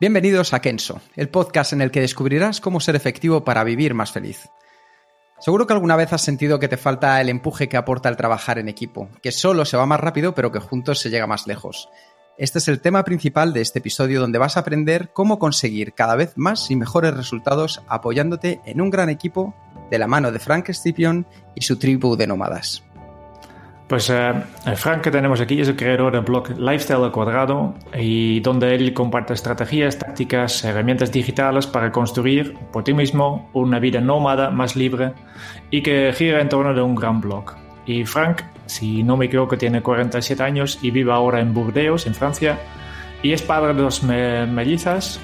Bienvenidos a Kenso, el podcast en el que descubrirás cómo ser efectivo para vivir más feliz. Seguro que alguna vez has sentido que te falta el empuje que aporta el trabajar en equipo, que solo se va más rápido pero que juntos se llega más lejos. Este es el tema principal de este episodio donde vas a aprender cómo conseguir cada vez más y mejores resultados apoyándote en un gran equipo de la mano de Frank Scipion y su tribu de nómadas. Pues eh, Frank que tenemos aquí es el creador del blog Lifestyle al Cuadrado y donde él comparte estrategias, tácticas, herramientas digitales para construir por ti mismo una vida nómada más libre y que gira en torno de un gran blog. Y Frank, si no me equivoco, tiene 47 años y vive ahora en Burdeos, en Francia, y es padre de dos mellizas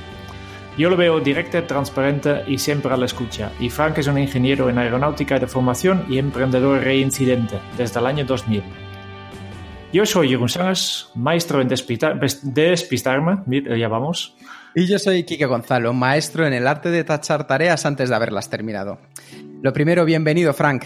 yo lo veo directo, transparente y siempre a la escucha. Y Frank es un ingeniero en aeronáutica de formación y emprendedor reincidente desde el año 2000. Yo soy Jeroen Sangas, maestro en despistarme, ya vamos. Y yo soy Quique Gonzalo, maestro en el arte de tachar tareas antes de haberlas terminado. Lo primero, bienvenido Frank.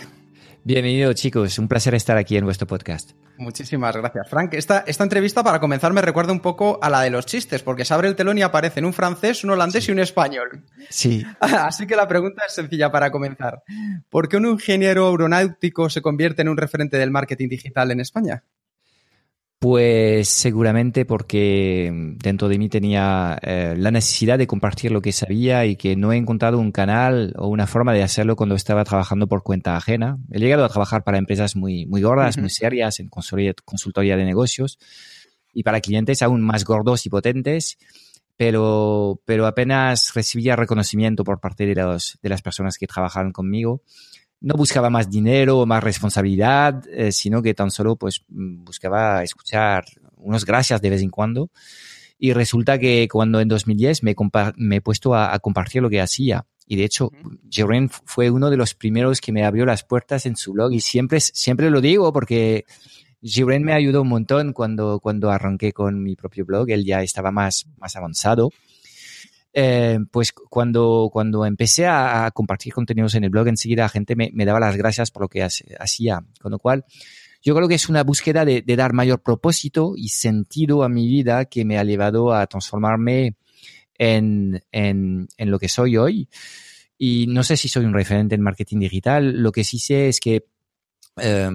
Bienvenido chicos, un placer estar aquí en vuestro podcast. Muchísimas gracias, Frank. Esta, esta entrevista, para comenzar, me recuerda un poco a la de los chistes, porque se abre el telón y aparecen un francés, un holandés y un español. Sí. Así que la pregunta es sencilla para comenzar. ¿Por qué un ingeniero aeronáutico se convierte en un referente del marketing digital en España? Pues seguramente porque dentro de mí tenía eh, la necesidad de compartir lo que sabía y que no he encontrado un canal o una forma de hacerlo cuando estaba trabajando por cuenta ajena. He llegado a trabajar para empresas muy, muy gordas, muy serias, en consultoría de negocios y para clientes aún más gordos y potentes, pero, pero apenas recibía reconocimiento por parte de, los, de las personas que trabajaban conmigo no buscaba más dinero o más responsabilidad, eh, sino que tan solo pues buscaba escuchar unos gracias de vez en cuando. Y resulta que cuando en 2010 me, me he puesto a, compartir lo que hacía, y de hecho, Jeren fue uno de los primeros que me abrió las puertas en su blog y siempre, siempre lo digo porque Jeren me ayudó un montón cuando, cuando arranqué con mi propio blog. Él ya estaba más, más avanzado eh, pues cuando, cuando empecé a, compartir contenidos en el blog, enseguida la gente me, daba las gracias por lo que hacía. Con lo cual, yo creo que es una búsqueda de, dar mayor propósito y sentido a mi vida que me ha llevado a transformarme en, en, lo que soy hoy. Y no sé si soy un referente en marketing digital. Lo que sí sé es que eh,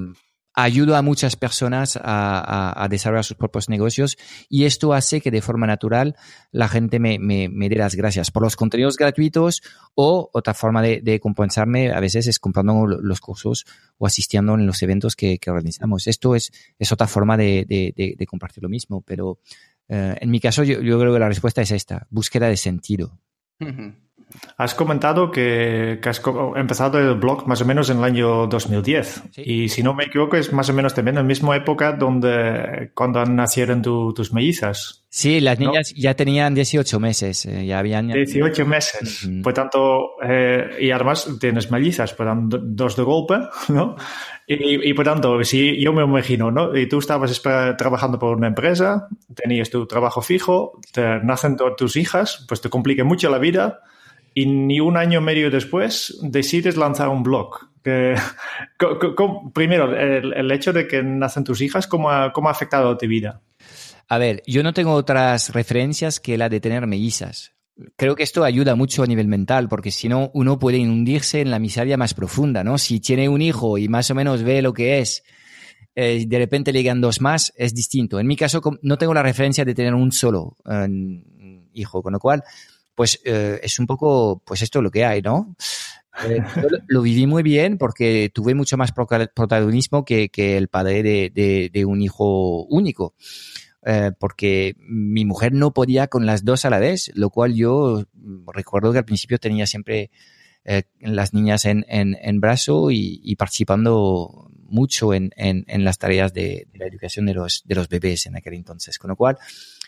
ayudo a muchas personas a, desarrollar sus propios negocios y esto hace que de forma natural la gente me, dé las gracias por los contenidos gratuitos o otra forma de, compensarme a veces es comprando los cursos o asistiendo en los eventos que, organizamos. Esto es, otra forma de, compartir lo mismo, pero eh, en mi caso yo, creo que la respuesta es esta, búsqueda de sentido. Has comentado que, has empezado el blog más o menos en el año 2010. Y si no me equivoco, es más o menos también en la misma época donde cuando nacieron tus mellizas. Sí, las niñas ya tenían 18 meses. Eh, ya habían... 18 meses. Por tanto, eh, y además tienes mellizas, por tanto, dos de golpe, ¿no? Y, por tanto, si yo me imagino, ¿no? Y tú estabas trabajando por una empresa, tenías tu trabajo fijo, te nacen tus hijas, pues te complica mucho la vida y ni un año medio después decides lanzar un blog. primero, el, hecho de que nacen tus hijas, ¿cómo ha, ¿cómo ha afectado tu vida? A ver, yo no tengo otras referencias que la de tener mellizas. Creo que esto ayuda mucho a nivel mental, porque si no, uno puede hundirse en la miseria más profunda, ¿no? Si tiene un hijo y más o menos ve lo que es, eh, de repente le llegan dos más, es distinto. En mi caso, no tengo la referencia de tener un solo eh, hijo, con lo cual pues eh, es un poco, pues esto es lo que hay, ¿no? Eh, lo, viví muy bien porque tuve mucho más protagonismo que, el padre de, un hijo único. Eh, porque mi mujer no podía con las dos a la vez, lo cual yo recuerdo que al principio tenía siempre las niñas en, en, brazo y, participando mucho en, en las tareas de, la educación de los, de los bebés en aquel entonces. Con lo cual,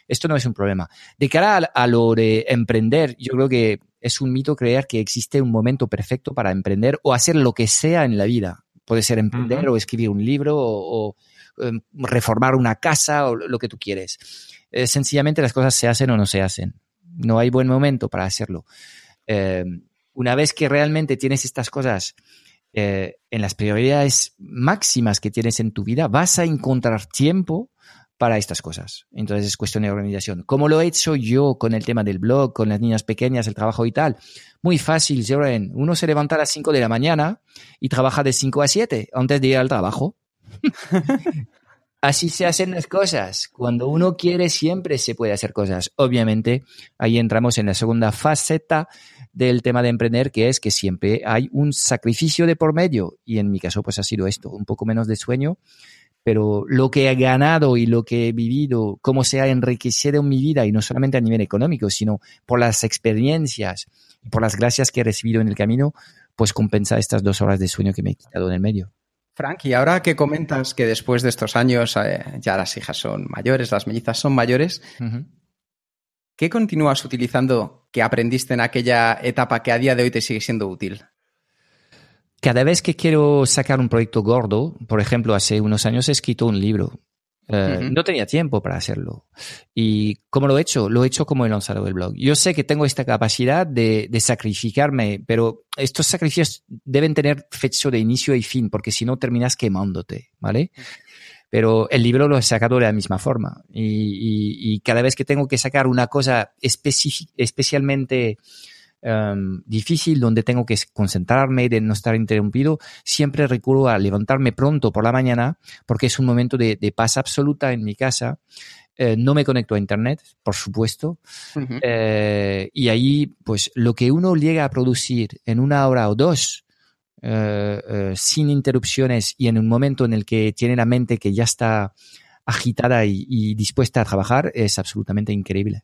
esto no es un problema. De cara a, lo de emprender, yo creo que es un mito creer que existe un momento perfecto para emprender o hacer lo que sea en la vida. Puede ser emprender o escribir un libro o, em, reformar una casa o lo que tú quieres. Eh, sencillamente las cosas se hacen o no se hacen. No hay buen momento para hacerlo. Em, una vez que realmente tienes estas cosas eh, en las prioridades máximas que tienes en tu vida, vas a encontrar tiempo para estas cosas. Entonces es cuestión de organización. ¿Cómo lo he hecho yo con el tema del blog, con las niñas pequeñas, el trabajo y tal? Muy fácil, Joren. Uno se levanta a las 5 de la mañana y trabaja de 5 a 7 antes de ir al trabajo. Así se hacen las cosas. Cuando uno quiere, siempre se puede hacer cosas. Obviamente, ahí entramos en la segunda faceta del tema de emprender, que es que siempre hay un sacrificio de por medio. Y en mi caso, pues ha sido esto, un poco menos de sueño, pero lo que he ganado y lo que he vivido, cómo se ha enriquecido en mi vida, y no solamente a nivel económico, sino por las experiencias y por las gracias que he recibido en el camino, pues compensa estas dos horas de sueño que me he quitado en el medio. Frank, y ahora que comentas que después de estos años eh, ya las hijas son mayores, las mellizas son mayores, ¿qué continúas utilizando que aprendiste en aquella etapa que a día de hoy te sigue siendo útil? Cada vez que quiero sacar un proyecto gordo, por ejemplo, hace unos años he escrito un libro. Eh, no tenía tiempo para hacerlo. ¿Y cómo lo he hecho? Lo he hecho como he lanzado el blog. Yo sé que tengo esta capacidad de, sacrificarme, pero estos sacrificios deben tener fecha de inicio y fin, porque si no terminas quemándote, ¿vale? Pero el libro lo he sacado de la misma forma. Y, cada vez que tengo que sacar una cosa especialmente Em, difícil, donde tengo que concentrarme, de no estar interrumpido, siempre recurro a levantarme pronto por la mañana porque es un momento de, paz absoluta en mi casa. Eh, no me conecto a internet, por supuesto. Eh, y ahí, pues, lo que uno llega a producir en una hora o dos, eh, sin interrupciones y en un momento en el que tiene la mente que ya está agitada y dispuesta a trabajar, es absolutamente increíble.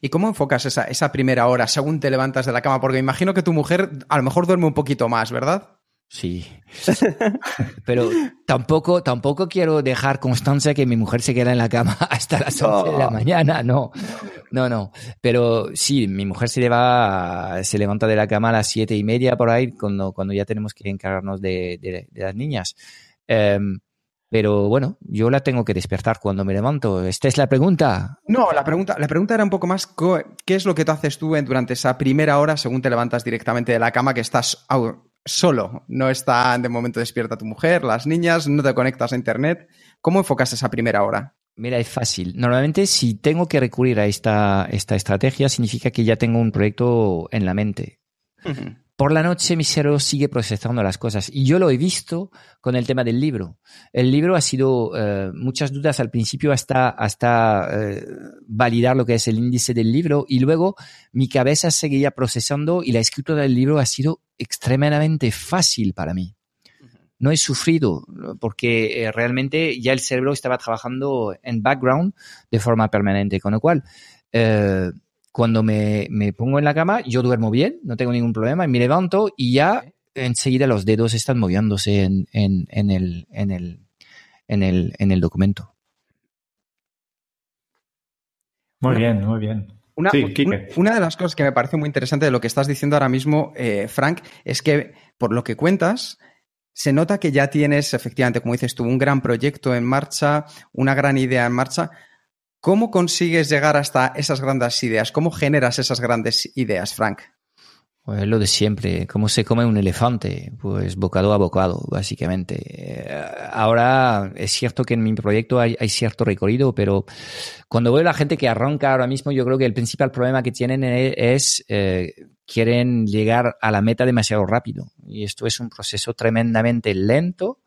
¿Y cómo enfocas esa, esa, primera hora según te levantas de la cama? Porque imagino que tu mujer a lo mejor duerme un poquito más, ¿verdad? Sí. Pero tampoco, tampoco quiero dejar constancia que mi mujer se queda en la cama hasta las 11 de la mañana. No, no, no. Pero sí, mi mujer se, se levanta de la cama a las siete y media por ahí, cuando, cuando ya tenemos que encargarnos de, de, las niñas. Em, pero bueno, yo la tengo que despertar cuando me levanto. ¿Esta es la pregunta? No, la pregunta, la pregunta era un poco más, ¿qué es lo que tú haces tú durante esa primera hora según te levantas directamente de la cama que estás solo? No está de momento despierta tu mujer, las niñas, no te conectas a internet. ¿Cómo enfocas esa primera hora? Mira, es fácil. Normalmente si tengo que recurrir a esta, esta estrategia significa que ya tengo un proyecto en la mente. Por la noche mi cerebro sigue procesando las cosas y yo lo he visto con el tema del libro. El libro ha sido eh, muchas dudas al principio hasta, hasta eh, validar lo que es el índice del libro y luego mi cabeza seguía procesando y la escritura del libro ha sido extremadamente fácil para mí. No he sufrido porque eh, realmente ya el cerebro estaba trabajando en background de forma permanente, con lo cual cuando me, pongo en la cama, yo duermo bien, no tengo ningún problema, me levanto y ya enseguida los dedos están moviéndose en, el, en, el, en, el, documento. Muy bien, muy bien. Una, una, de las cosas que me parece muy interesante de lo que estás diciendo ahora mismo, eh, Frank, es que por lo que cuentas, se nota que ya tienes, efectivamente, como dices tú, un gran proyecto en marcha, una gran idea en marcha, ¿Cómo consigues llegar hasta esas grandes ideas? ¿Cómo generas esas grandes ideas, Frank? Pues lo de siempre, ¿cómo se come un elefante? Pues bocado a bocado, básicamente. Eh, ahora es cierto que en mi proyecto hay, cierto recorrido, pero cuando veo a la gente que arranca ahora mismo, yo creo que el principal problema que tienen es eh, quieren llegar a la meta demasiado rápido. Y esto es un proceso tremendamente lento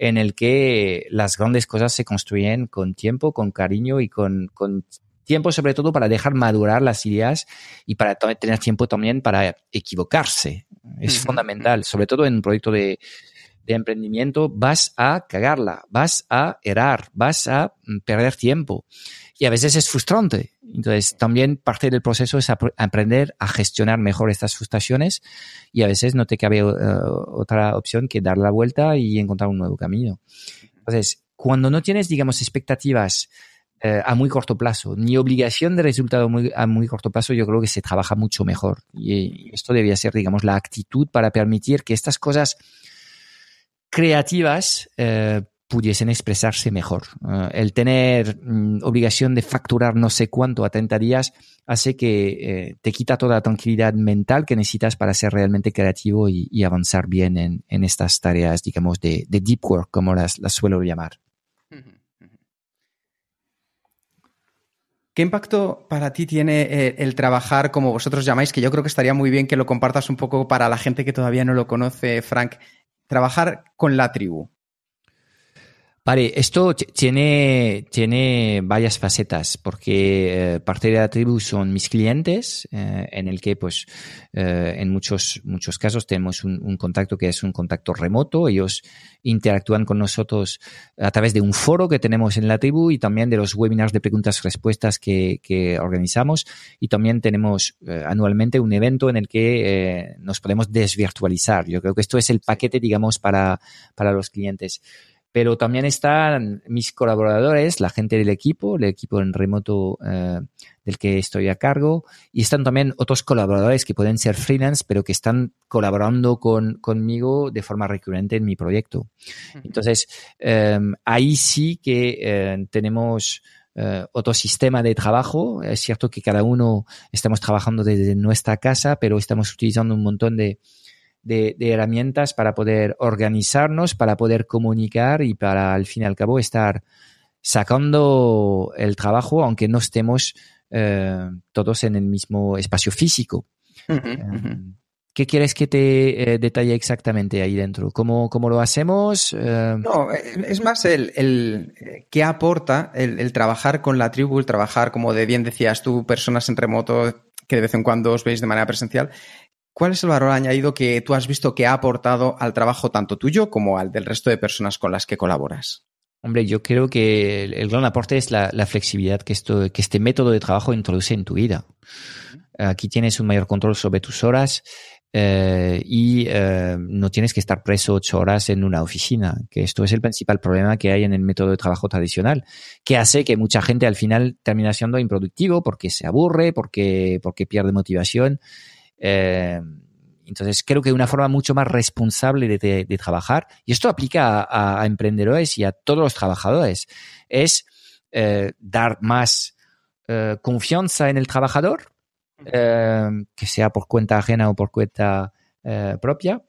en el que las grandes cosas se construyen con tiempo, con cariño y con, tiempo sobre todo para dejar madurar las ideas y para tener tiempo también para equivocarse. Es fundamental, sobre todo en un proyecto de, de emprendimiento, vas a cagarla, vas a errar, vas a mm, perder tiempo. Y a veces es frustrante. Entonces, también parte del proceso es aprender a gestionar mejor estas frustraciones y a veces no te cabe eh, otra opción que dar la vuelta y encontrar un nuevo camino. Entonces, cuando no tienes, digamos, expectativas eh, a muy corto plazo, ni obligación de resultado a muy corto plazo, yo creo que se trabaja mucho mejor. Y esto debía ser, digamos, la actitud para permitir que estas cosas creativas eh, pudiesen expresarse mejor. Eh, el tener mm, obligación de facturar no sé cuánto a 30 días hace que te quita toda la tranquilidad mental que necesitas para ser realmente creativo y, avanzar bien en, estas tareas, digamos, de, deep work, como las suelo llamar. ¿Qué impacto para ti tiene eh, el trabajar como vosotros llamáis? Que yo creo que estaría muy bien que lo compartas un poco para la gente que todavía no lo conoce, Frank. Trabajar con la tribu. Vale, esto tiene, tiene varias facetas, porque eh, parte de la tribu son mis clientes, eh, en el que, pues, eh, en muchos, muchos casos tenemos un, contacto que es un contacto remoto. Ellos interactúan con nosotros a través de un foro que tenemos en la tribu y también de los webinars de preguntas-respuestas que, que, organizamos. Y también tenemos anualmente un evento en el que nos podemos desvirtualizar. Yo creo que esto es el paquete, digamos, para, para los clientes pero también están mis colaboradores, la gente del equipo, el equipo en remoto eh, del que estoy a cargo, y están también otros colaboradores que pueden ser freelance, pero que están colaborando con, conmigo de forma recurrente en mi proyecto. Entonces, em, ahí sí que eh, tenemos eh, otro sistema de trabajo. Es cierto que cada uno estamos trabajando desde nuestra casa, pero estamos utilizando un montón de de, herramientas para poder organizarnos, para poder comunicar y para al fin y al cabo estar sacando el trabajo aunque no estemos eh, todos en el mismo espacio físico. Em, ¿Qué quieres que te eh, detalle exactamente ahí dentro? ¿Cómo, cómo lo hacemos? Em, no, es más el, el qué aporta el, el, trabajar con la tribu, el trabajar, como de bien decías tú, personas en remoto que de vez en cuando os veis de manera presencial. ¿Cuál es el valor añadido que tú has visto que ha aportado al trabajo tanto tuyo como al del resto de personas con las que colaboras? Hombre, yo creo que el, gran aporte es la, flexibilidad que, esto, que este método de trabajo introduce en tu vida. Aquí tienes un mayor control sobre tus horas eh, y eh, no tienes que estar preso ocho horas en una oficina, que esto es el principal problema que hay en el método de trabajo tradicional, que hace que mucha gente al final termina siendo improductivo porque se aburre, porque, porque pierde motivación eh, entonces, creo que una forma mucho más responsable de, trabajar, y esto aplica a, emprendedores y a todos los trabajadores, es eh, dar más eh, confianza en el trabajador, que sea por cuenta ajena o por cuenta propia,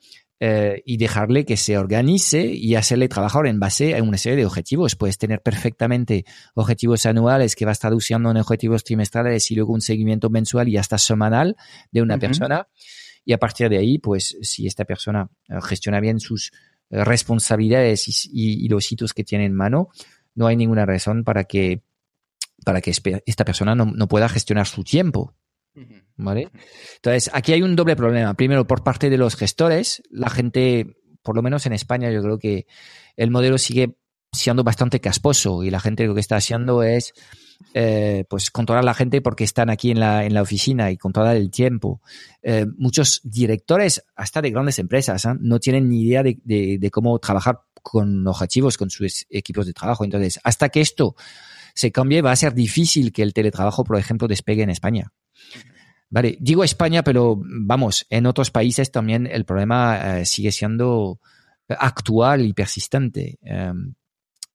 y dejarle que se organice y hacerle trabajar en base a una serie de objetivos. Puedes tener perfectamente objetivos anuales que vas traduciendo en objetivos trimestrales y luego un seguimiento mensual y hasta semanal de una persona. Y a partir de ahí, pues si esta persona eh, gestiona bien sus eh, responsabilidades y, los hitos que tiene en mano, no hay ninguna razón para que, para que esta persona no, no pueda gestionar su tiempo. ¿Vale? Entonces, aquí hay un doble problema. Primero, por parte de los gestores, la gente, por lo menos en España, yo creo que el modelo sigue siendo bastante casposo y la gente lo que está haciendo es eh, pues controlar a la gente porque están aquí en la, en la oficina y controlar el tiempo. Eh, muchos directores, hasta de grandes empresas, ¿eh? no tienen ni idea de, de, cómo trabajar con objetivos, con sus equipos de trabajo. Entonces, hasta que esto se cambie, va a ser difícil que el teletrabajo, por ejemplo, despegue en España. Vale, digo España, pero vamos, en otros países también el problema eh, sigue siendo actual y persistente. Em,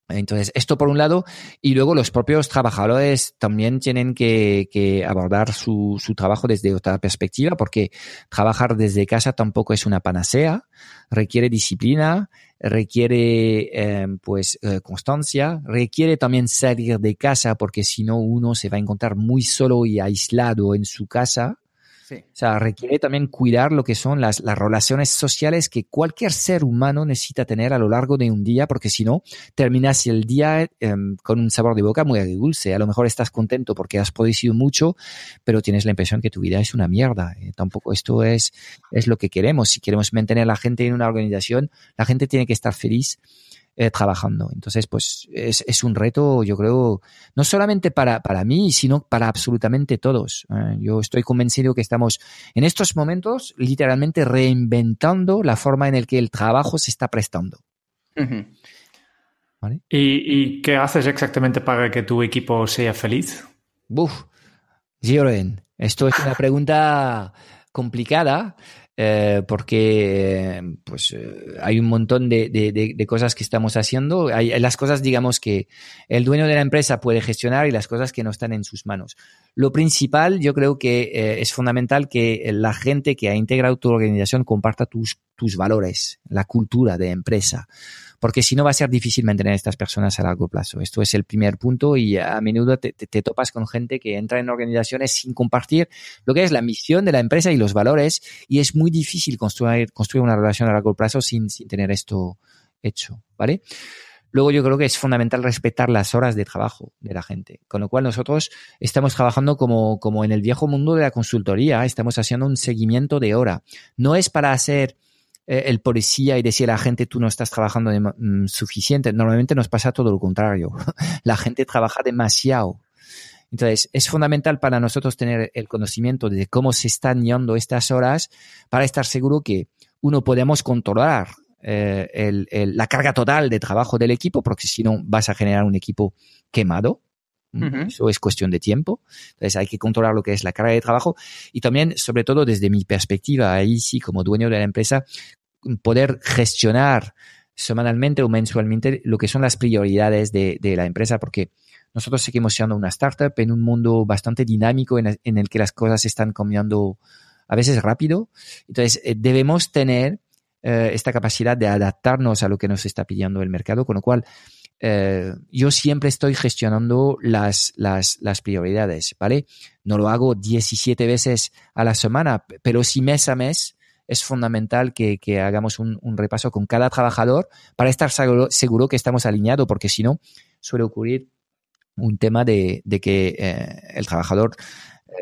entonces, esto por un lado, y luego los propios trabajadores también tienen que, que abordar su, su, trabajo desde otra perspectiva, porque trabajar desde casa tampoco es una panacea, requiere disciplina, requiere em, pues eh, constancia, requiere también salir de casa, porque si no uno se va a encontrar muy solo y aislado en su casa. O sea, requiere también cuidar lo que son las, las relaciones sociales que cualquier ser humano necesita tener a lo largo de un día, porque si no, terminas el día em, con un sabor de boca muy agridulce. A lo mejor estás contento porque has producido mucho, pero tienes la impresión que tu vida es una mierda. Eh, tampoco esto es, es lo que queremos. Si queremos mantener a la gente en una organización, la gente tiene que estar feliz eh, trabajando. Entonces, pues es, es, un reto, yo creo, no solamente para, para mí, sino para absolutamente todos. Eh, yo estoy convencido que estamos en estos momentos literalmente reinventando la forma en la que el trabajo se está prestando. ¿Vale? ¿Y, ¿Y, qué haces exactamente para que tu equipo sea feliz? Buf, Giroen, esto es una pregunta complicada eh, porque pues eh, hay un montón de, de, de, cosas que estamos haciendo. Hay las cosas, digamos, que el dueño de la empresa puede gestionar y las cosas que no están en sus manos. Lo principal, yo creo que eh, es fundamental que la gente que ha integrado tu organización comparta tus, tus valores, la cultura de empresa porque si no va a ser difícil mantener a estas personas a largo plazo. Esto es el primer punto y a menudo te, topas con gente que entra en organizaciones sin compartir lo que es la misión de la empresa y los valores y es muy difícil construir, construir una relación a largo plazo sin, sin tener esto hecho, ¿vale? Luego yo creo que es fundamental respetar las horas de trabajo de la gente, con lo cual nosotros estamos trabajando como, como en el viejo mundo de la consultoría, estamos haciendo un seguimiento de hora. No es para hacer eh, el policía y decir a la gente tú no estás trabajando mm, suficiente. Normalmente nos pasa todo lo contrario. la gente trabaja demasiado. Entonces, es fundamental para nosotros tener el conocimiento de cómo se están yendo estas horas para estar seguro que uno podemos controlar eh, la carga total de trabajo del equipo, porque si no vas a generar un equipo quemado. Eso es cuestión de tiempo. Entonces hay que controlar lo que es la carga de trabajo y también, sobre todo desde mi perspectiva, ahí sí, como dueño de la empresa, poder gestionar semanalmente o mensualmente lo que son las prioridades de, la empresa, porque nosotros seguimos siendo una startup en un mundo bastante dinámico en, el que las cosas están cambiando a veces rápido. Entonces, eh, debemos tener eh, esta capacidad de adaptarnos a lo que nos está pidiendo el mercado, con lo cual eh, yo siempre estoy gestionando las, las, prioridades, ¿vale? No lo hago 17 veces a la semana, pero sí mes a mes es fundamental que, hagamos un, un, repaso con cada trabajador para estar seguro, seguro que estamos alineados, porque si no, suele ocurrir un tema de, de que eh, el trabajador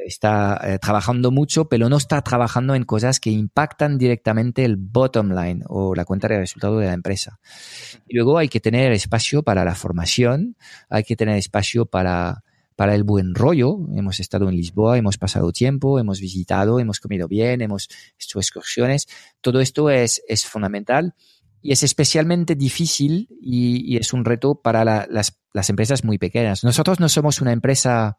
está eh, trabajando mucho, pero no está trabajando en cosas que impactan directamente el bottom line o la cuenta de resultado de la empresa. Y luego hay que tener espacio para la formación, hay que tener espacio para, para el buen rollo. Hemos estado en Lisboa, hemos pasado tiempo, hemos visitado, hemos comido bien, hemos hecho excursiones. Todo esto es, es fundamental y es especialmente difícil y, es un reto para las, las empresas muy pequeñas. Nosotros no somos una empresa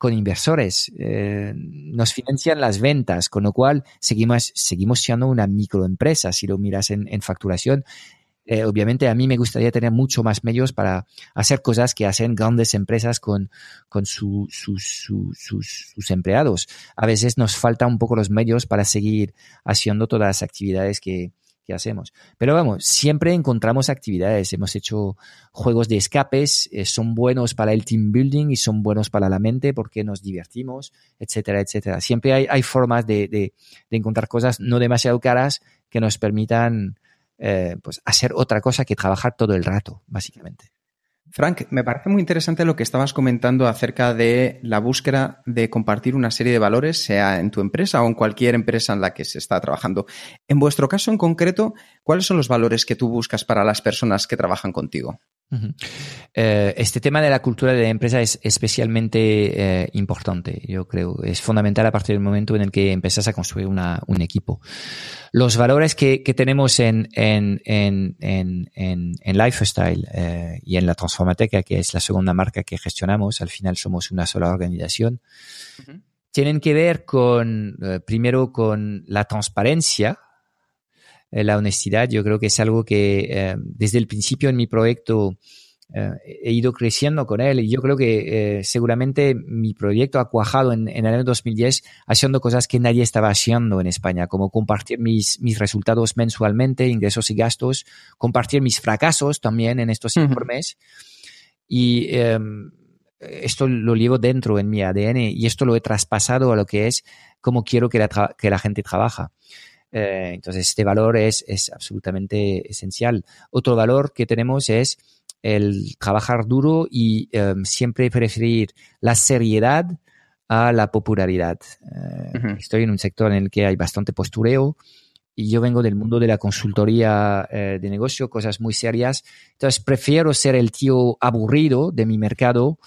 con inversores, eh, nos financian las ventas, con lo cual seguimos, seguimos siendo una microempresa, si lo miras en, facturación. Eh, obviamente a mí me gustaría tener mucho más medios para hacer cosas que hacen grandes empresas con, con sus, sus empleados. A veces nos falta un poco los medios para seguir haciendo todas las actividades que, hacemos. Pero vamos, siempre encontramos actividades. Hemos hecho juegos de escapes, eh, son buenos para el team building y son buenos para la mente porque nos divertimos, etcétera, etcétera. Siempre hay, hay formas de, de, encontrar cosas no demasiado caras que nos permitan eh, pues hacer otra cosa que trabajar todo el rato, básicamente. Frank, me parece muy interesante lo que estabas comentando acerca de la búsqueda de compartir una serie de valores, sea en tu empresa o en cualquier empresa en la que se está trabajando. En vuestro caso en concreto, ¿cuáles son los valores que tú buscas para las personas que trabajan contigo? Eh, este tema de la cultura de la empresa es especialmente eh, importante, yo creo. Es fundamental a partir del momento en el que empiezas a construir una, un equipo. Los valores que, que tenemos en, en, en, en, en Lifestyle eh, y en la Transformateca, que es la segunda marca que gestionamos, al final somos una sola organización, tienen que ver con, primero, con la transparencia, eh, la honestidad, yo creo que es algo que eh, desde el principio en mi proyecto eh, he ido creciendo con él y yo creo que seguramente mi proyecto ha cuajado en, en, el año 2010 haciendo cosas que nadie estaba haciendo en España, como compartir mis, mis resultados mensualmente, ingresos y gastos, compartir mis fracasos también en estos informes. Y em, esto lo llevo dentro en mi ADN y esto lo he traspasado a lo que es cómo quiero que la, que la gente trabaja. Eh, entonces, este valor es, es absolutamente esencial. Otro valor que tenemos es el trabajar duro y em, siempre preferir la seriedad a la popularidad. Eh, estoy en un sector en el que hay bastante postureo y yo vengo del mundo de la consultoría eh, de negocio, cosas muy serias. Entonces prefiero ser el tío aburrido de mi mercado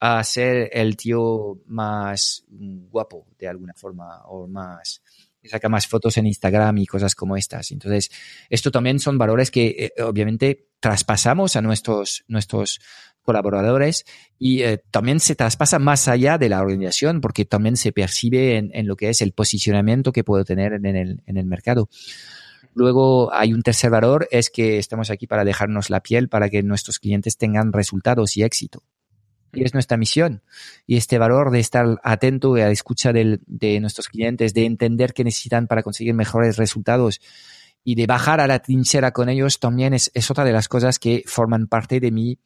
a ser el tío más guapo de alguna forma o más saca más fotos en Instagram y cosas como estas. Entonces, esto también son valores que eh, obviamente traspasamos a nuestros, nuestros colaboradores y eh, también se traspasa más allá de la organización porque también se percibe en, en lo que es el posicionamiento que puedo tener en el, en el mercado. Luego hay un tercer valor, es que estamos aquí para dejarnos la piel para que nuestros clientes tengan resultados y éxito. Y es nuestra misión. Y este valor de estar atento a la escucha de nuestros clientes, de entender qué necesitan para conseguir mejores resultados y de bajar a la trinchera con ellos también es, es otra de las cosas que forman parte de mi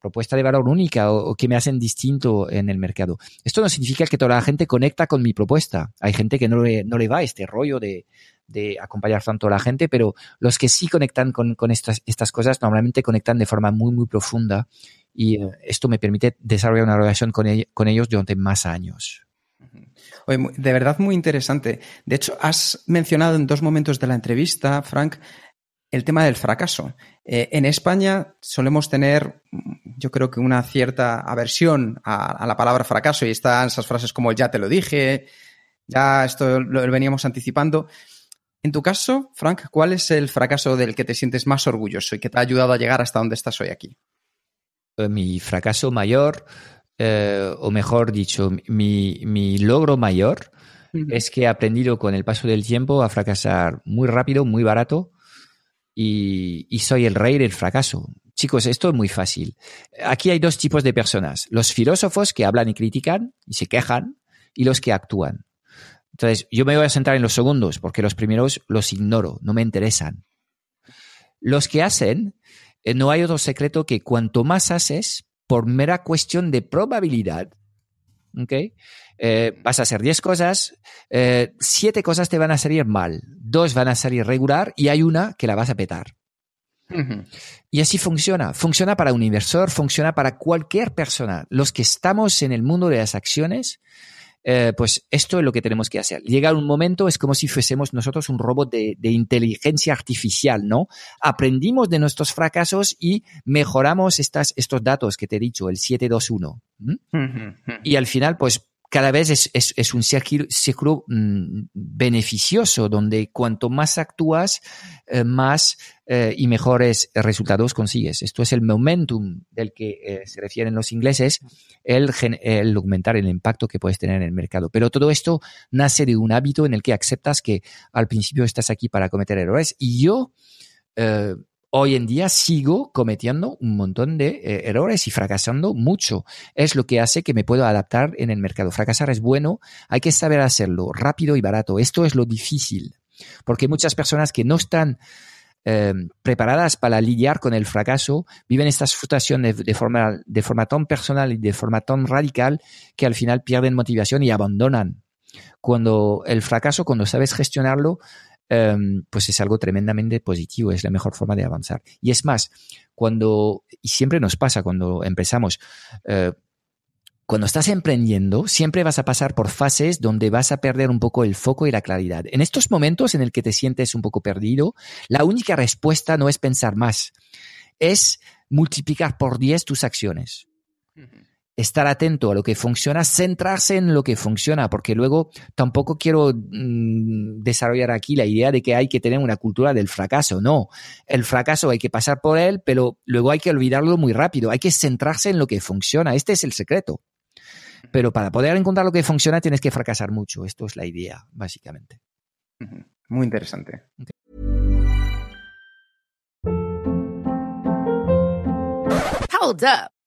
propuesta de valor única o, que me hacen distinto en el mercado. Esto no significa que toda la gente conecta con mi propuesta. Hay gente que no le, no le va este rollo de, de acompañar tanto a la gente, pero los que sí conectan con, con estas, estas cosas normalmente conectan de forma muy, muy profunda y eh, esto me permite desarrollar una relación con, con ellos durante más años. de verdad muy interesante. De hecho, has mencionado en dos momentos de la entrevista, Frank, el tema del fracaso. Eh, en España solemos tener, yo creo que una cierta aversión a, la palabra fracaso y están esas frases como ya te lo dije, ya esto lo veníamos anticipando. En tu caso, Frank, ¿cuál es el fracaso del que te sientes más orgulloso y que te ha ayudado a llegar hasta donde estás hoy aquí? Eh, mi fracaso mayor, eh, o mejor dicho, mi, mi logro mayor es que he aprendido con el paso del tiempo a fracasar muy rápido, muy barato, y, y, soy el rey del fracaso. Chicos, esto es muy fácil. Aquí hay dos tipos de personas. Los filósofos que hablan y critican y se quejan, y los que actúan. Entonces, yo me voy a centrar en los segundos, porque los primeros los ignoro, no me interesan. Los que hacen no hay otro secreto que cuanto más haces, por mera cuestión de probabilidad, ¿okay? Eh, vas a hacer 10 cosas, eh, 7 cosas te van a salir mal, 2 van a salir regular y hay una que la vas a petar. Y así funciona. Funciona para un inversor, funciona para cualquier persona. Los que estamos en el mundo de las acciones, eh, pues esto es lo que tenemos que hacer. Llega un momento, es como si fuésemos nosotros un robot de, inteligencia artificial, ¿no? Aprendimos de nuestros fracasos y mejoramos estas, estos datos que te he dicho, el 721. Y al final, pues cada vez es, es, es un círculo, mm, beneficioso, donde cuanto más actúas, eh, más eh, y mejores resultados consigues. Esto es el momentum del que eh, se refieren los ingleses, el, el aumentar el impacto que puedes tener en el mercado. Pero todo esto nace de un hábito en el que aceptas que al principio estás aquí para cometer errores y yo hoy en día sigo cometiendo un montón de eh, errores y fracasando mucho. Es lo que hace que me puedo adaptar en el mercado. Fracasar es bueno, hay que saber hacerlo rápido y barato. Esto es lo difícil, porque muchas personas que no están eh, preparadas para lidiar con el fracaso viven estas frustraciones de, forma, de forma tan personal y de forma tan radical que al final pierden motivación y abandonan. Cuando el fracaso, cuando sabes gestionarlo, Em, pues es algo tremendamente positivo, es la mejor forma de avanzar. Y es más, cuando, y siempre nos pasa cuando empezamos, eh, cuando estás emprendiendo, siempre vas a pasar por fases donde vas a perder un poco el foco y la claridad. En estos momentos en el que te sientes un poco perdido, la única respuesta no es pensar más, es multiplicar por 10 tus acciones estar atento a lo que funciona, centrarse en lo que funciona, porque luego tampoco quiero mm, desarrollar aquí la idea de que hay que tener una cultura del fracaso. No, el fracaso hay que pasar por él, pero luego hay que olvidarlo muy rápido. Hay que centrarse en lo que funciona. Este es el secreto. Pero para poder encontrar lo que funciona tienes que fracasar mucho. Esto es la idea, básicamente. Muy interesante. Hold up.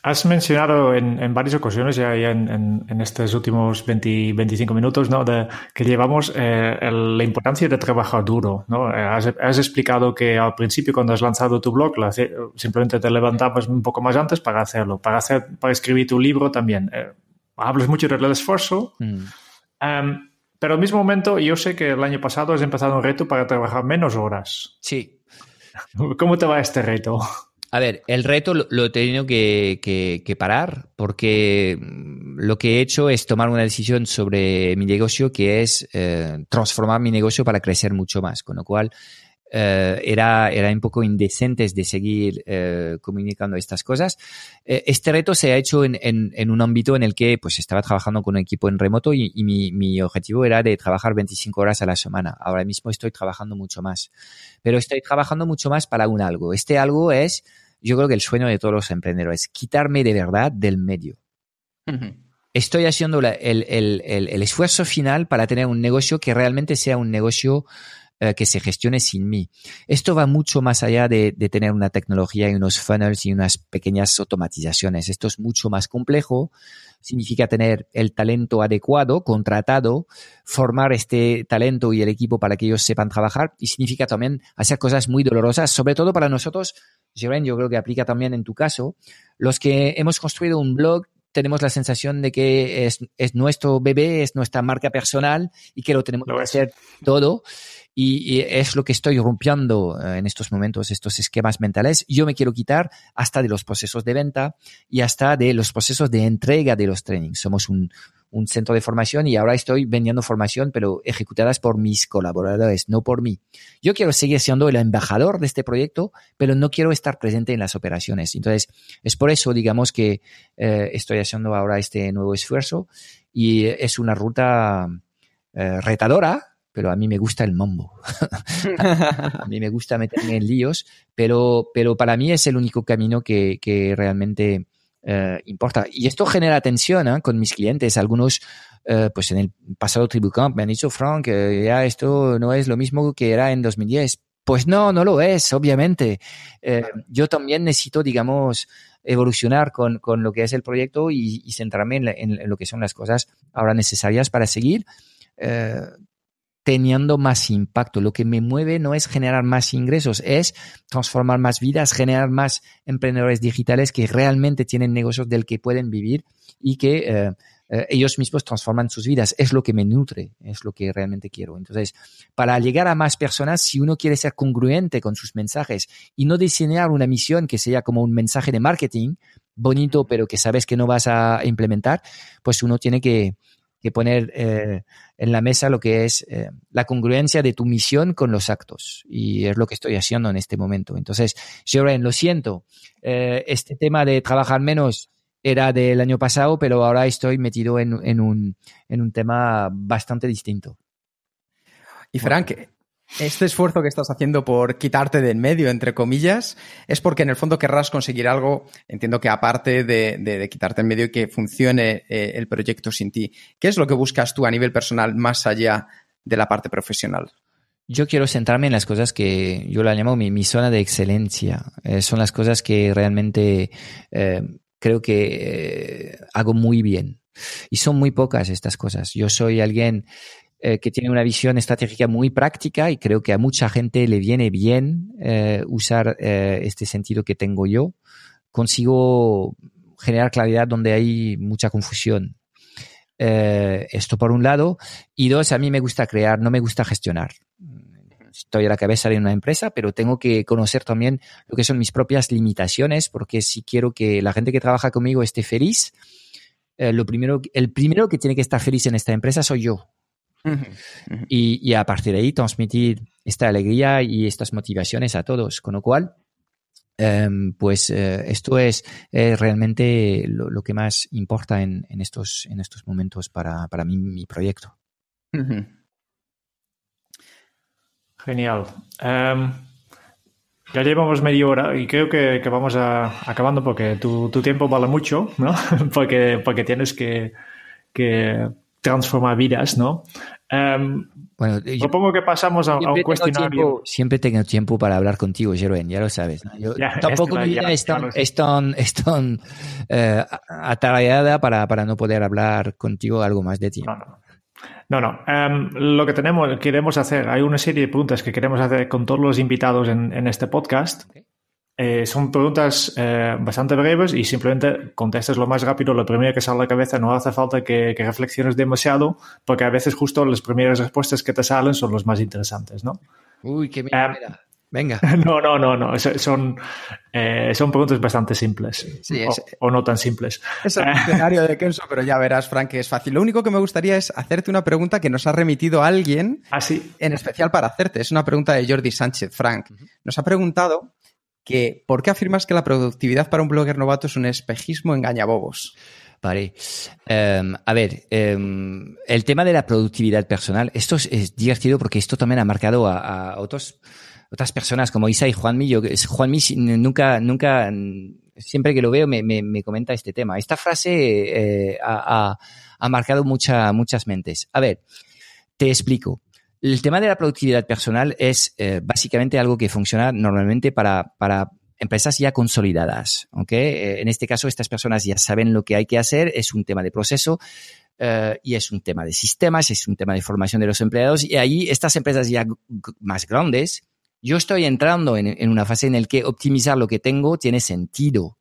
Has mencionado en, en varias ocasiones ya, ya en, en, en, estos últimos 20, 25 minutos ¿no? de, que llevamos eh, el, la importancia de trabajar duro. ¿no? Eh, has, has, explicado que al principio cuando has lanzado tu blog la, simplemente te levantabas un poco más antes para hacerlo, para, hacer, para escribir tu libro también. Eh, hablas mucho del esfuerzo, mm. um, pero al mismo momento yo sé que el año pasado has empezado un reto para trabajar menos horas. Sí. ¿Cómo te va este reto? A ver, el reto lo, he tenido que, parar porque mm, lo que he hecho es tomar una decisión sobre mi negocio que es eh, transformar mi negocio para crecer mucho más, con lo cual eh, era, era un poco indecente de seguir eh, comunicando estas cosas. Eh, este reto se ha hecho en, en, en, un ámbito en el que pues estaba trabajando con un equipo en remoto y, y mi, mi, objetivo era de trabajar 25 horas a la semana. Ahora mismo estoy trabajando mucho más, pero estoy trabajando mucho más para un algo. Este algo es, yo creo que el sueño de todos los emprendedores, quitarme de verdad del medio. Uh -huh. Estoy haciendo la, el, el, el, el esfuerzo final para tener un negocio que realmente sea un negocio eh, que se gestione sin mí. Esto va mucho más allá de, tener una tecnología y unos funnels y unas pequeñas automatizaciones. Esto es mucho más complejo. Significa tener el talento adecuado, contratado, formar este talento y el equipo para que ellos sepan trabajar y significa también hacer cosas muy dolorosas, sobre todo para nosotros. Jeren, yo creo que aplica también en tu caso. Los que hemos construido un blog tenemos la sensación de que es, es, nuestro bebé, es nuestra marca personal y que lo tenemos lo que hacer todo. Y, y, es lo que estoy rompiendo en estos momentos, estos esquemas mentales. Yo me quiero quitar hasta de los procesos de venta y hasta de los procesos de entrega de los trainings. Somos un, un centro de formación y ahora estoy vendiendo formación, pero ejecutadas por mis colaboradores, no por mí. Yo quiero seguir siendo el embajador de este proyecto, pero no quiero estar presente en las operaciones. Entonces, es por eso, digamos, que eh, estoy haciendo ahora este nuevo esfuerzo y es una ruta eh, retadora, pero a mí me gusta el mambo. a mí me gusta meterme en líos, pero, pero para mí es el único camino que, que realmente eh, importa. Y esto genera tensión ¿eh? con mis clientes. Algunos, eh, pues en el pasado TribuCamp me han dicho, Frank, que ya esto no es lo mismo que era en 2010. Pues no, no lo es, obviamente. Eh, yo también necesito, digamos, evolucionar con, con, lo que es el proyecto y, y centrarme en, en, en, lo que son las cosas ahora necesarias para seguir eh, teniendo más impacto. Lo que me mueve no es generar más ingresos, es transformar más vidas, generar más emprendedores digitales que realmente tienen negocios del que pueden vivir y que eh, eh, ellos mismos transforman sus vidas. Es lo que me nutre, es lo que realmente quiero. Entonces, para llegar a más personas, si uno quiere ser congruente con sus mensajes y no diseñar una misión que sea como un mensaje de marketing bonito, pero que sabes que no vas a implementar, pues uno tiene que, que poner eh, en la mesa lo que es eh, la congruencia de tu misión con los actos. Y es lo que estoy haciendo en este momento. Entonces, Joren, lo siento, eh, este tema de trabajar menos era del año pasado, pero ahora estoy metido en, en, un, en un tema bastante distinto. Y Frank, este esfuerzo que estás haciendo por quitarte de en medio, entre comillas, es porque en el fondo querrás conseguir algo, entiendo que aparte de, de, quitarte en medio y que funcione eh, el proyecto sin ti. ¿Qué es lo que buscas tú a nivel personal más allá de la parte profesional? Yo quiero centrarme en las cosas que yo la llamo mi, mi zona de excelencia. Eh, son las cosas que realmente eh, creo que hago muy bien. Y son muy pocas estas cosas. Yo soy alguien eh, que tiene una visión estratégica muy práctica y creo que a mucha gente le viene bien eh, usar eh, este sentido que tengo yo consigo generar claridad donde hay mucha confusión. Esto por un lado. Y dos, a mí me gusta crear, no me gusta gestionar. Estoy a la cabeza de una empresa, pero tengo que conocer también lo que son mis propias limitaciones, porque si quiero que la gente que trabaja conmigo esté feliz, lo primero, el primero que tiene que estar feliz en esta empresa soy yo. Y, a partir de ahí transmitir esta alegría y estas motivaciones a todos. Con lo cual, em, pues eh, esto es realmente lo, que más importa en, estos, en estos momentos para, para mí, mi proyecto. Genial. Em, ya llevamos media hora y creo que, vamos a, acabando porque tu, tiempo vale mucho, ¿no? porque, porque tienes que, que transformar vidas, ¿no? Um, bueno, propongo que pasamos a, un cuestionario. siempre tengo tiempo para hablar contigo, Jeroen, ya lo sabes. tampoco mi vida es tan, eh, atareada para, para no poder hablar contigo algo más de tiempo. No, no. Em, lo que tenemos, queremos hacer, hay una serie de preguntas que queremos hacer con todos los invitados en, este podcast. Eh, son preguntas eh, bastante breves y simplemente contestas lo más rápido, lo primero que sale a la cabeza. No hace falta que, reflexiones demasiado, porque a veces justo las primeras respuestas que te salen son las más interesantes, ¿no? Uy, qué bien. Venga. No, no, no, no. Son, eh, son preguntas bastante simples. Sí, o, no tan simples. Es el escenario de Kenzo, pero ya verás, Frank, que es fácil. Lo único que me gustaría es hacerte una pregunta que nos ha remitido alguien. ¿Ah, En especial para hacerte. Es una pregunta de Jordi Sánchez. Frank, nos ha preguntado que ¿por qué afirmas que la productividad para un blogger novato es un espejismo engañabobos? Vale. Em, a ver, em, el tema de la productividad personal, esto es, divertido porque esto también ha marcado a, otros otras personas como Isa y Juanmi, yo, Juanmi nunca, nunca, siempre que lo veo me, me, comenta este tema. Esta frase eh, ha, ha, marcado mucha, muchas mentes. A ver, te explico. El tema de la productividad personal es eh, básicamente algo que funciona normalmente para, para empresas ya consolidadas. ¿okay? Eh, en este caso, estas personas ya saben lo que hay que hacer, es un tema de proceso. y es un tema de sistemas, es un tema de formación de los empleados y ahí estas empresas ya más grandes yo estoy entrando en, una fase en la que optimizar lo que tengo tiene sentido.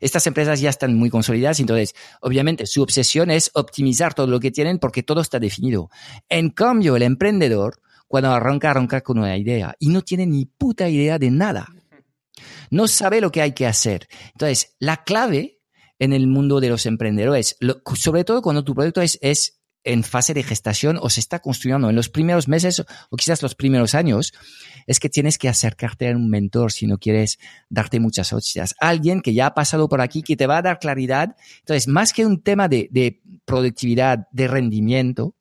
Estas empresas ya están muy consolidadas, entonces, obviamente, su obsesión es optimizar todo lo que tienen porque todo está definido. En cambio, el emprendedor, cuando arranca, arranca con una idea y no tiene ni puta idea de nada. No sabe lo que hay que hacer. Entonces, la clave en el mundo de los emprendedores, sobre todo cuando tu proyecto es, es en fase de gestación o se está construyendo en los primeros meses o quizás los primeros años, es que tienes que acercarte a un mentor si no quieres darte muchas hostias. Alguien que ya ha pasado por aquí, que te va a dar claridad. Entonces, más que un tema de, de productividad, de rendimiento,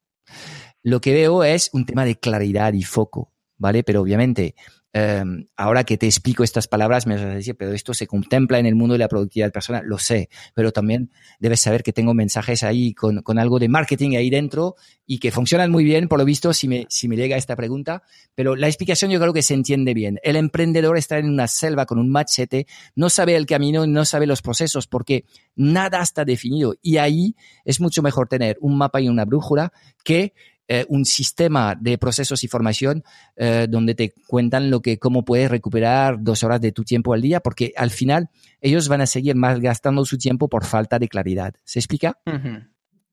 lo que veo es un tema de claridad y foco, ¿vale? Pero obviamente Em, ahora que te explico estas palabras, me vas a decir, pero esto se contempla en el mundo de la productividad personal. Lo sé, pero también debes saber que tengo mensajes ahí con, con, algo de marketing ahí dentro y que funcionan muy bien, por lo visto, si me, si me llega esta pregunta. Pero la explicación yo creo que se entiende bien. El emprendedor está en una selva con un machete, no sabe el camino, no sabe los procesos porque nada está definido. Y ahí es mucho mejor tener un mapa y una brújula que eh, un sistema de procesos y formación eh, donde te cuentan lo que, cómo puedes recuperar dos horas de tu tiempo al día, porque al final ellos van a seguir malgastando su tiempo por falta de claridad. ¿Se explica?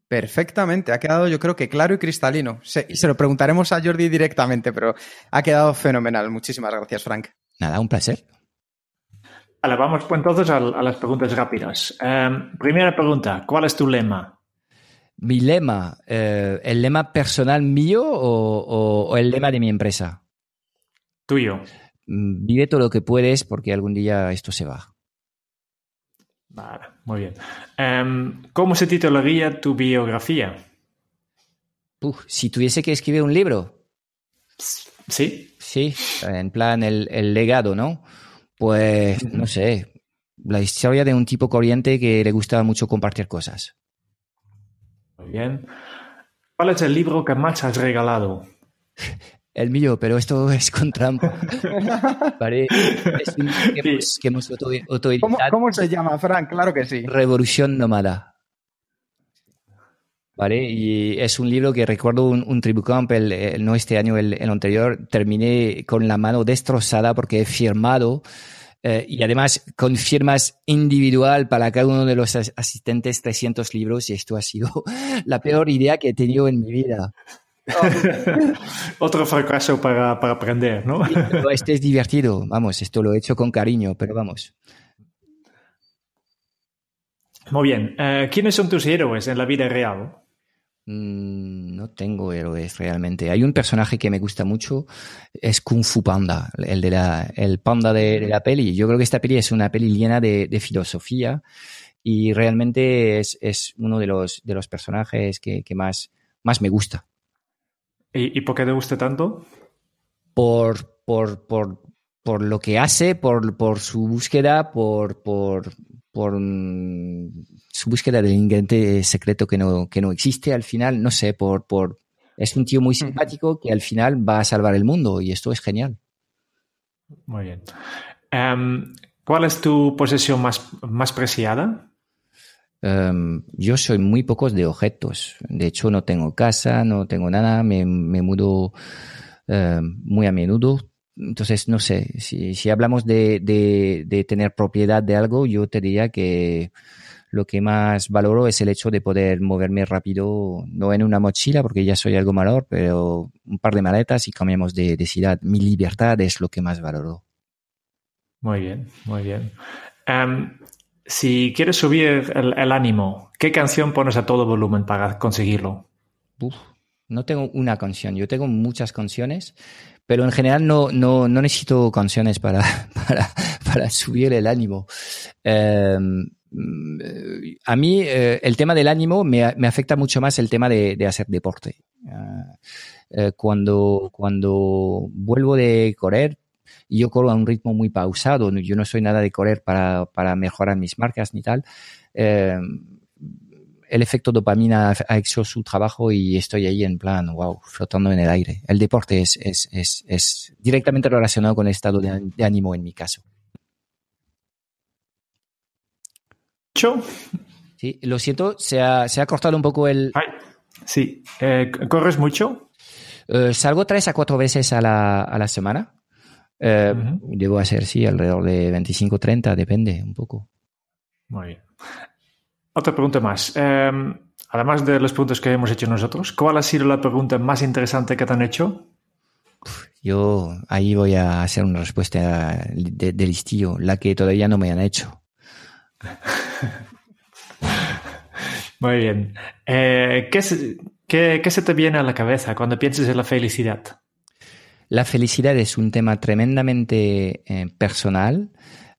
Perfectamente, ha quedado yo creo que claro y cristalino. y se lo preguntaremos a Jordi directamente, pero ha quedado fenomenal. Muchísimas gracias, Frank. Nada, un placer. Vale, vamos pues entonces a, las preguntas rápidas. Em, primera pregunta, ¿cuál es tu lema? Mi lema, eh, ¿el lema personal mío o, el lema de mi empresa? Tuyo. Mm, vive todo lo que puedes porque algún día esto se va. Vale, muy bien. Em, ¿Cómo se titularía tu biografía? si tuviese que escribir un libro. Sí. Sí, en plan el, el legado, ¿no? Pues, no sé, la historia de un tipo corriente que le gustaba mucho compartir cosas. Muy bien. ¿Cuál es el libro que más has regalado? El mío, pero esto es con trampa. Es un que, hemos, ¿Cómo, se llama, Frank? Claro que sí. Revolución Nómada. ¿Vale? Y es un libro que recuerdo un, un Tribucamp, el, no este año, el, el, anterior, terminé con la mano destrozada porque he firmado Eh, y además con firmas individual para cada uno de los asistentes 300 libros y esto ha sido la peor idea que he tenido en mi vida. Otro fracaso para, para aprender, ¿no? este es divertido, vamos, esto lo he hecho con cariño, pero vamos. Muy bien. Eh, ¿Quiénes son tus héroes en la vida real? Mm, no tengo héroes realmente. Hay un personaje que me gusta mucho, es Kung Fu Panda, el de la, el panda de, la peli. Yo creo que esta peli es una peli llena de, filosofía y realmente es, uno de los, de los personajes que, más, más me gusta. ¿Y, por qué te gusta tanto? Por, por, por, por lo que hace, por, por su búsqueda, por, por, por mm, su búsqueda del ingrediente secreto que no, que no existe al final, no sé, por, por es un tío muy simpático que al final va a salvar el mundo y esto es genial. Muy bien. Em, ¿Cuál es tu posesión más, más preciada? Em, yo soy muy pocos de objetos. De hecho, no tengo casa, no tengo nada, me, me mudo em, muy a menudo. Entonces, no sé, si, si hablamos de, de, tener propiedad de algo, yo te diría que lo que más valoro es el hecho de poder moverme rápido, no en una mochila, porque ya soy algo mayor, pero un par de maletas y cambiamos de, de ciudad. Mi libertad es lo que más valoro. Muy bien, muy bien. Em, si quieres subir el, ánimo, ¿qué canción pones a todo volumen para conseguirlo? no tengo una canción, yo tengo muchas canciones, pero en general no, no, no necesito canciones para, para, para, subir el ánimo. Em, a mí eh, el tema del ánimo me, afecta mucho más el tema de, hacer deporte. Ah, eh, cuando, cuando vuelvo de correr, yo corro a un ritmo muy pausado, yo no soy nada de correr para, para mejorar mis marcas ni tal. Eh, el efecto dopamina ha hecho su trabajo y estoy ahí en plan, wow, flotando en el aire. El deporte es, es, es, es directamente relacionado con el estado de, ánimo en mi caso. Sí, lo siento, se ha, se ha cortado un poco el... sí, eh, ¿corres mucho? Eh, salgo tres a cuatro veces a la, a la semana. Eh, Debo hacer, sí, alrededor de 25 30, depende un poco. Muy bien. Otra pregunta más. Em, además de las preguntas que hemos hecho nosotros, ¿cuál ha sido la pregunta más interesante que te han hecho? Yo ahí voy a hacer una respuesta de, listillo, la que todavía no me han hecho. Muy bien. Eh, ¿qué, se, te viene a la cabeza cuando piensas en la felicidad? La felicidad es un tema tremendamente eh, personal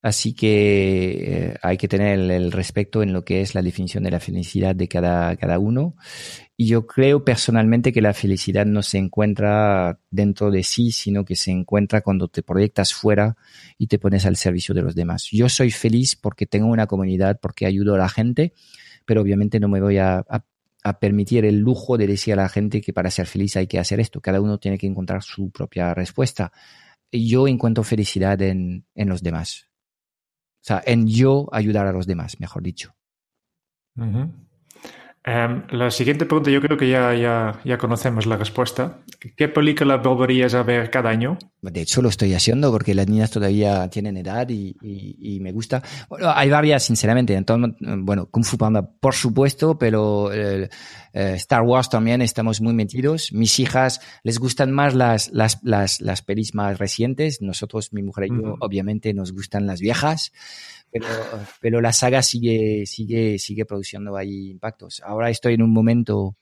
Así que eh, hay que tener el, respeto en lo que es la definición de la felicidad de cada, cada uno. Y yo creo personalmente que la felicidad no se encuentra dentro de sí, sino que se encuentra cuando te proyectas fuera y te pones al servicio de los demás. Yo soy feliz porque tengo una comunidad, porque ayudo a la gente, pero obviamente no me voy a, a permitir el lujo de decir a la gente que para ser feliz hay que hacer esto. Cada uno tiene que encontrar su propia respuesta. Yo encuentro felicidad en, en los demás. O sea, en yo ayudar a los demás, mejor dicho. Em, la siguiente pregunta, yo creo que ya, ya, ya, conocemos la respuesta. ¿Qué película volverías a ver cada año? De hecho, lo estoy haciendo porque las niñas todavía tienen edad y, y, me gusta. Bueno, hay varias, sinceramente. Entonces, bueno, Kung Fu Panda, por supuesto, pero eh, eh, Star Wars también estamos muy metidos. Mis hijas les gustan más las, las, las, las pelis más recientes. Nosotros, mi mujer y yo, obviamente nos gustan las viejas. Pero, pero la saga sigue, sigue, sigue produciendo ahí impactos. Ahora estoy en un momento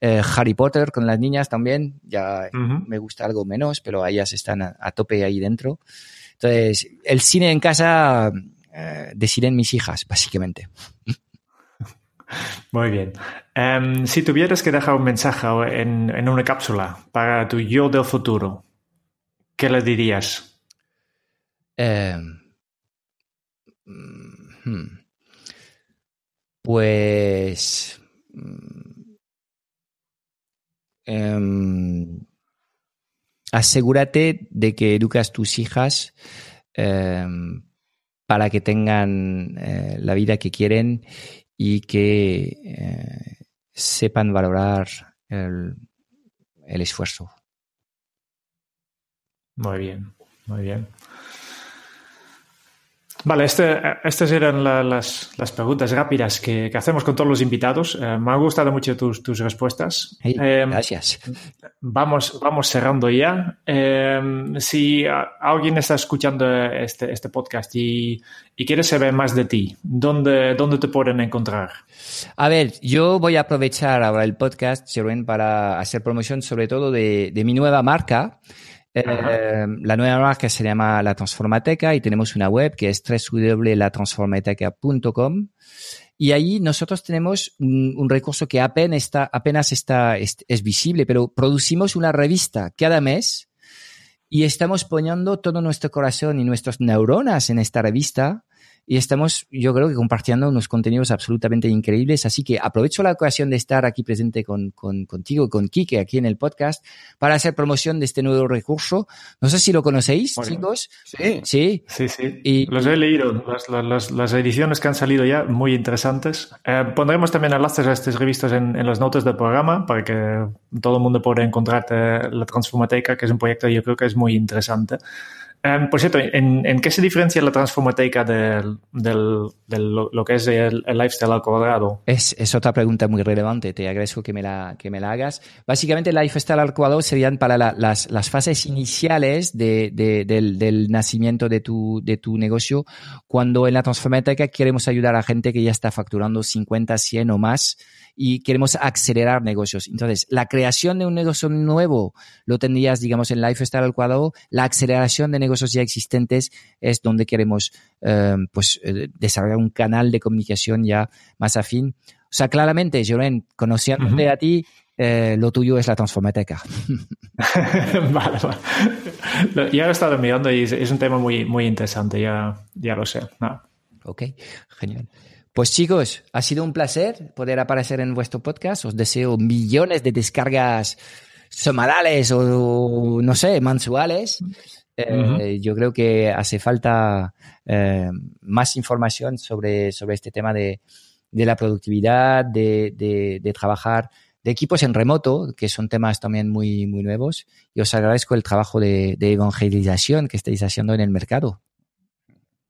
eh, Harry Potter con las niñas también. Ya me gusta algo menos, pero ellas están a, tope ahí dentro. Entonces, el cine en casa eh, deciden mis hijas, básicamente. Muy bien. Em, si tuvieras que dejar un mensaje en, en, una cápsula para tu yo del futuro, ¿qué le dirías? Eh, pues... Em, asegúrate de que educas tus hijas em, para que tengan eh, la vida que quieren y que eh, sepan valorar el, el esfuerzo. Muy bien, muy bien. Vale, este, estas eran las, las, preguntas rápidas que, que, hacemos con todos los invitados. Eh, me han gustado mucho tus, tus respuestas. eh, gracias. Vamos, vamos cerrando ya. Eh, si alguien está escuchando este, este podcast y, y, quiere saber más de ti, ¿dónde, ¿dónde te pueden encontrar? A ver, yo voy a aprovechar ahora el podcast, Jeruen, para hacer promoción sobre todo de, de mi nueva marca. Eh, la nueva marca se llama La Transformateca y tenemos una web que es www.latransformateca.com y ahí nosotros tenemos un, un, recurso que apenas está, apenas está, es, es, visible, pero producimos una revista cada mes y estamos poniendo todo nuestro corazón y nuestras neuronas en esta revista y estamos, yo creo que compartiendo unos contenidos absolutamente increíbles. Así que aprovecho la ocasión de estar aquí presente con, con, contigo, con Kike, aquí en el podcast, para hacer promoción de este nuevo recurso. No sé si lo conocéis, bueno, chicos. Sí. Sí. Sí, sí. Y, Los he leído, las, las, las, ediciones que han salido ya, muy interesantes. Eh, pondremos también enlaces a estas revistas en, en, las notas del programa para que todo el mundo pueda encontrar la Transformateca, que es un proyecto que yo creo que es muy interesante. Um, por cierto, ¿en, ¿en, qué se diferencia la transformateca del, del, del lo, que es el, el, lifestyle al cuadrado? Es, es, otra pregunta muy relevante, te agradezco que me la, que me la hagas. Básicamente, el lifestyle al cuadrado serían para la, las, las fases iniciales de, de, del, del, nacimiento de tu, de tu negocio, cuando en la transformateca queremos ayudar a gente que ya está facturando 50, 100 o más y queremos acelerar negocios. Entonces, la creación de un negocio nuevo lo tendrías, digamos, en Lifestyle al cuadrado. La aceleración de negocios ya existentes es donde queremos, eh, pues, eh, desarrollar un canal de comunicación ya más afín. O sea, claramente, Joren, conociéndote uh -huh. a ti, eh, lo tuyo es la transformateca. vale, vale. Ya lo he estado mirando y es, es, un tema muy, muy interesante, ya, ya lo sé. No. Ok, genial. Pues chicos, ha sido un placer poder aparecer en vuestro podcast. Os deseo millones de descargas semanales o, no sé, mensuales. Eh, uh -huh. Yo creo que hace falta eh, más información sobre, sobre este tema de, de la productividad, de, de, de, trabajar, de equipos en remoto, que son temas también muy, muy nuevos. Y os agradezco el trabajo de, de evangelización que estáis haciendo en el mercado.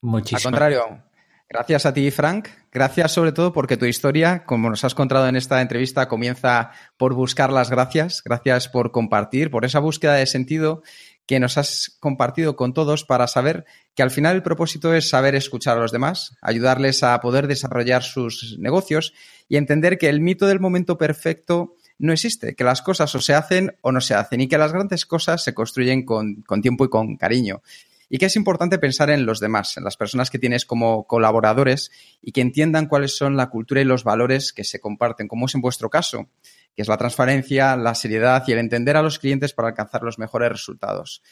Muchísimas. Al contrario, Gracias a ti, Frank. Gracias sobre todo porque tu historia, como nos has contado en esta entrevista, comienza por buscar las gracias. Gracias por compartir, por esa búsqueda de sentido que nos has compartido con todos para saber que al final el propósito es saber escuchar a los demás, ayudarles a poder desarrollar sus negocios y entender que el mito del momento perfecto no existe, que las cosas o se hacen o no se hacen y que las grandes cosas se construyen con, con tiempo y con cariño. Y que es importante pensar en los demás, en las personas que tienes como colaboradores y que entiendan cuáles son la cultura y los valores que se comparten, como es en vuestro caso, que es la transparencia, la seriedad y el entender a los clientes para alcanzar los mejores resultados.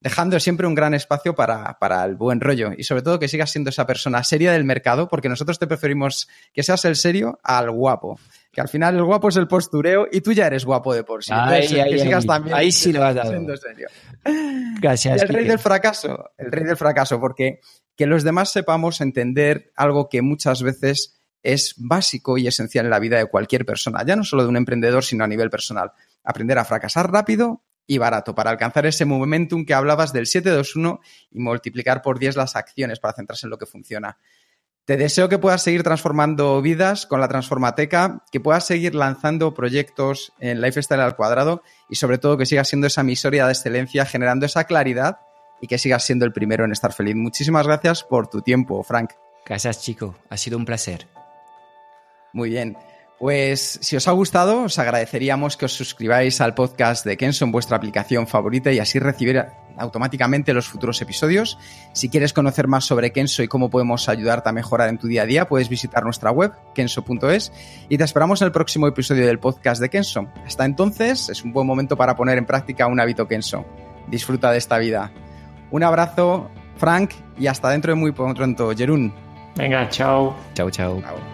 Dejando siempre un gran espacio para, para el buen rollo y sobre todo que sigas siendo esa persona seria del mercado, porque nosotros te preferimos que seas el serio al guapo que al final el guapo es el postureo y tú ya eres guapo de por sí. Entonces, ay, que ay, sigas ay. también Ahí sí lo has dado. siendo serio. Gracias. Y el rey del fracaso, el rey del fracaso, porque que los demás sepamos entender algo que muchas veces es básico y esencial en la vida de cualquier persona, ya no solo de un emprendedor, sino a nivel personal. Aprender a fracasar rápido y barato para alcanzar ese momentum que hablabas del 721 y multiplicar por 10 las acciones para centrarse en lo que funciona. Te deseo que puedas seguir transformando vidas con la Transformateca, que puedas seguir lanzando proyectos en Lifestyle al cuadrado y sobre todo que sigas siendo esa misoria de excelencia, generando esa claridad y que sigas siendo el primero en estar feliz. Muchísimas gracias por tu tiempo, Frank. Gracias, chico. Ha sido un placer. Muy bien. Pues si os ha gustado, os agradeceríamos que os suscribáis al podcast de Kenso en vuestra aplicación favorita y así recibir automáticamente los futuros episodios. Si quieres conocer más sobre Kenso y cómo podemos ayudarte a mejorar en tu día a día, puedes visitar nuestra web, kenso.es, y te esperamos en el próximo episodio del podcast de Kenso. Hasta entonces, es un buen momento para poner en práctica un hábito Kenso. Disfruta de esta vida. Un abrazo, Frank, y hasta dentro de muy pronto, Jerún. Venga, chao. Chao, chao. chao.